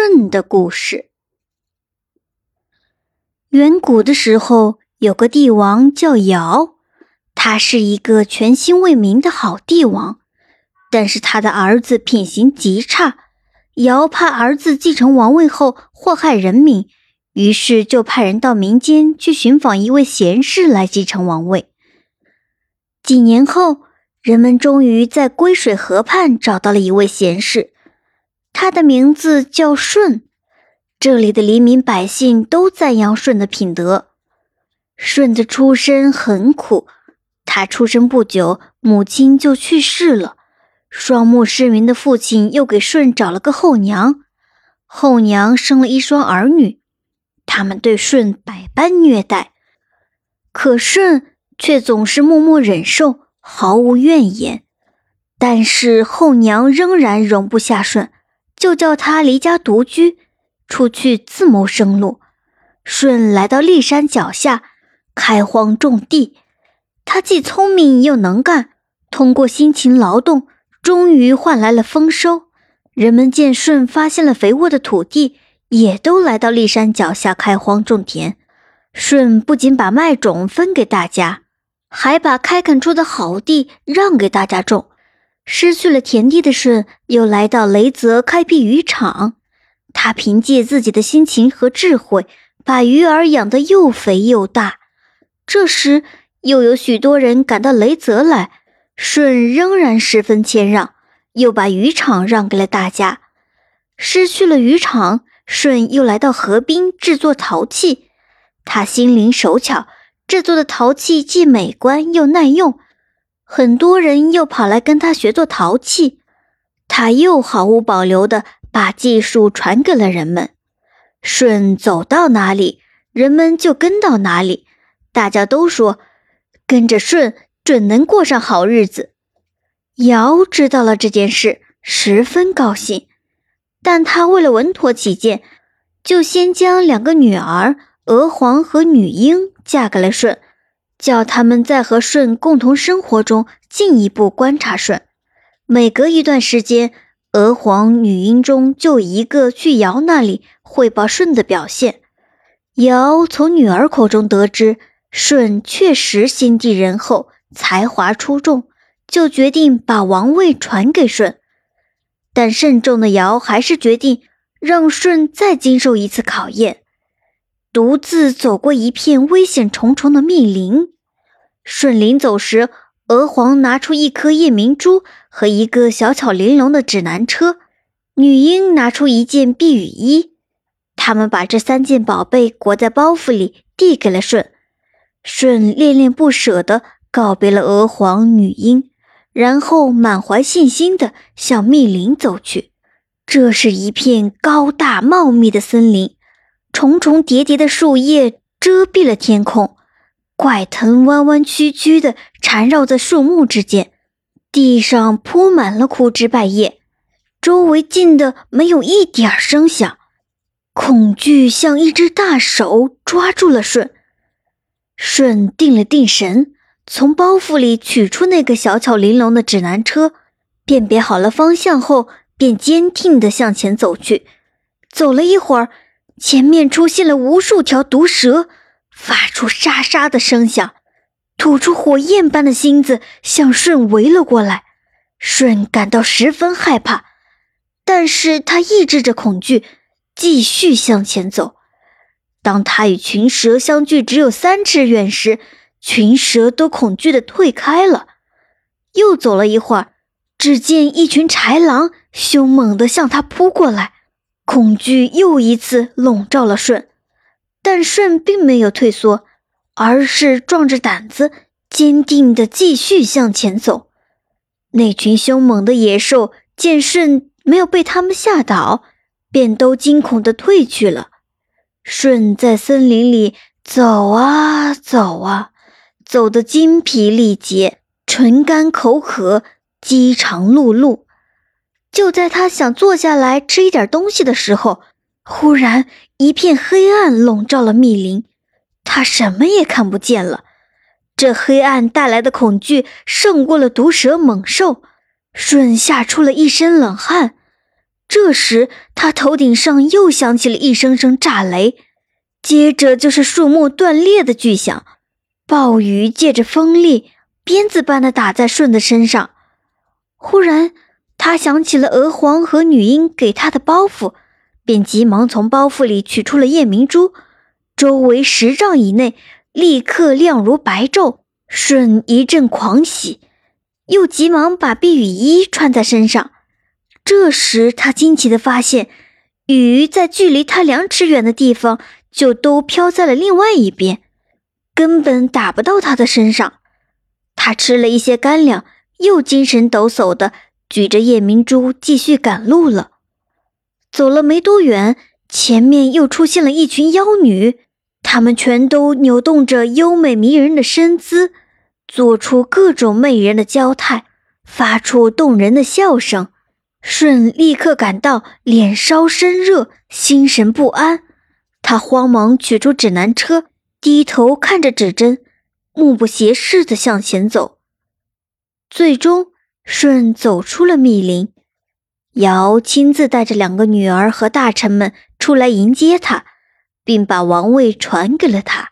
舜的故事。远古的时候，有个帝王叫尧，他是一个全心为民的好帝王。但是他的儿子品行极差，尧怕儿子继承王位后祸害人民，于是就派人到民间去寻访一位贤士来继承王位。几年后，人们终于在归水河畔找到了一位贤士。他的名字叫舜，这里的黎民百姓都赞扬舜的品德。舜的出身很苦，他出生不久，母亲就去世了。双目失明的父亲又给舜找了个后娘，后娘生了一双儿女，他们对舜百般虐待，可舜却总是默默忍受，毫无怨言。但是后娘仍然容不下舜。就叫他离家独居，出去自谋生路。舜来到骊山脚下，开荒种地。他既聪明又能干，通过辛勤劳动，终于换来了丰收。人们见舜发现了肥沃的土地，也都来到骊山脚下开荒种田。舜不仅把麦种分给大家，还把开垦出的好地让给大家种。失去了田地的舜，又来到雷泽开辟渔场。他凭借自己的辛勤和智慧，把鱼儿养得又肥又大。这时，又有许多人赶到雷泽来，舜仍然十分谦让，又把渔场让给了大家。失去了渔场，舜又来到河滨制作陶器。他心灵手巧，制作的陶器既美观又耐用。很多人又跑来跟他学做陶器，他又毫无保留地把技术传给了人们。舜走到哪里，人们就跟到哪里，大家都说跟着舜准能过上好日子。尧知道了这件事，十分高兴，但他为了稳妥起见，就先将两个女儿娥皇和女英嫁给了舜。叫他们在和舜共同生活中进一步观察舜。每隔一段时间，娥皇、女英中就一个去尧那里汇报舜的表现。尧从女儿口中得知舜确实心地仁厚，才华出众，就决定把王位传给舜。但慎重的尧还是决定让舜再经受一次考验。独自走过一片危险重重的密林，舜临走时，娥皇拿出一颗夜明珠和一个小巧玲珑的指南车，女婴拿出一件避雨衣。他们把这三件宝贝裹在包袱里，递给了舜。舜恋恋不舍地告别了娥皇、女婴，然后满怀信心地向密林走去。这是一片高大茂密的森林。重重叠叠的树叶遮蔽了天空，怪藤弯弯曲曲地缠绕在树木之间，地上铺满了枯枝败叶，周围静得没有一点声响。恐惧像一只大手抓住了舜，舜定了定神，从包袱里取出那个小巧玲珑的指南车，辨别好了方向后，便坚定地向前走去。走了一会儿。前面出现了无数条毒蛇，发出沙沙的声响，吐出火焰般的芯子，向舜围了过来。舜感到十分害怕，但是他抑制着恐惧，继续向前走。当他与群蛇相距只有三尺远时，群蛇都恐惧的退开了。又走了一会儿，只见一群豺狼凶猛地向他扑过来。恐惧又一次笼罩了舜，但舜并没有退缩，而是壮着胆子，坚定地继续向前走。那群凶猛的野兽见舜没有被他们吓倒，便都惊恐地退去了。舜在森林里走啊走啊，走得精疲力竭，唇干口渴，饥肠辘辘。就在他想坐下来吃一点东西的时候，忽然一片黑暗笼罩了密林，他什么也看不见了。这黑暗带来的恐惧胜过了毒蛇猛兽，舜吓出了一身冷汗。这时，他头顶上又响起了一声声炸雷，接着就是树木断裂的巨响。暴雨借着风力，鞭子般的打在舜的身上。忽然，他想起了娥皇和女英给他的包袱，便急忙从包袱里取出了夜明珠，周围十丈以内立刻亮如白昼。舜一阵狂喜，又急忙把避雨衣穿在身上。这时，他惊奇地发现，雨在距离他两尺远的地方就都飘在了另外一边，根本打不到他的身上。他吃了一些干粮，又精神抖擞地举着夜明珠继续赶路了。走了没多远，前面又出现了一群妖女，她们全都扭动着优美迷人的身姿，做出各种媚人的娇态，发出动人的笑声。舜立刻感到脸烧身热，心神不安。他慌忙取出指南车，低头看着指针，目不斜视地向前走。最终，舜走出了密林。尧亲自带着两个女儿和大臣们出来迎接他，并把王位传给了他。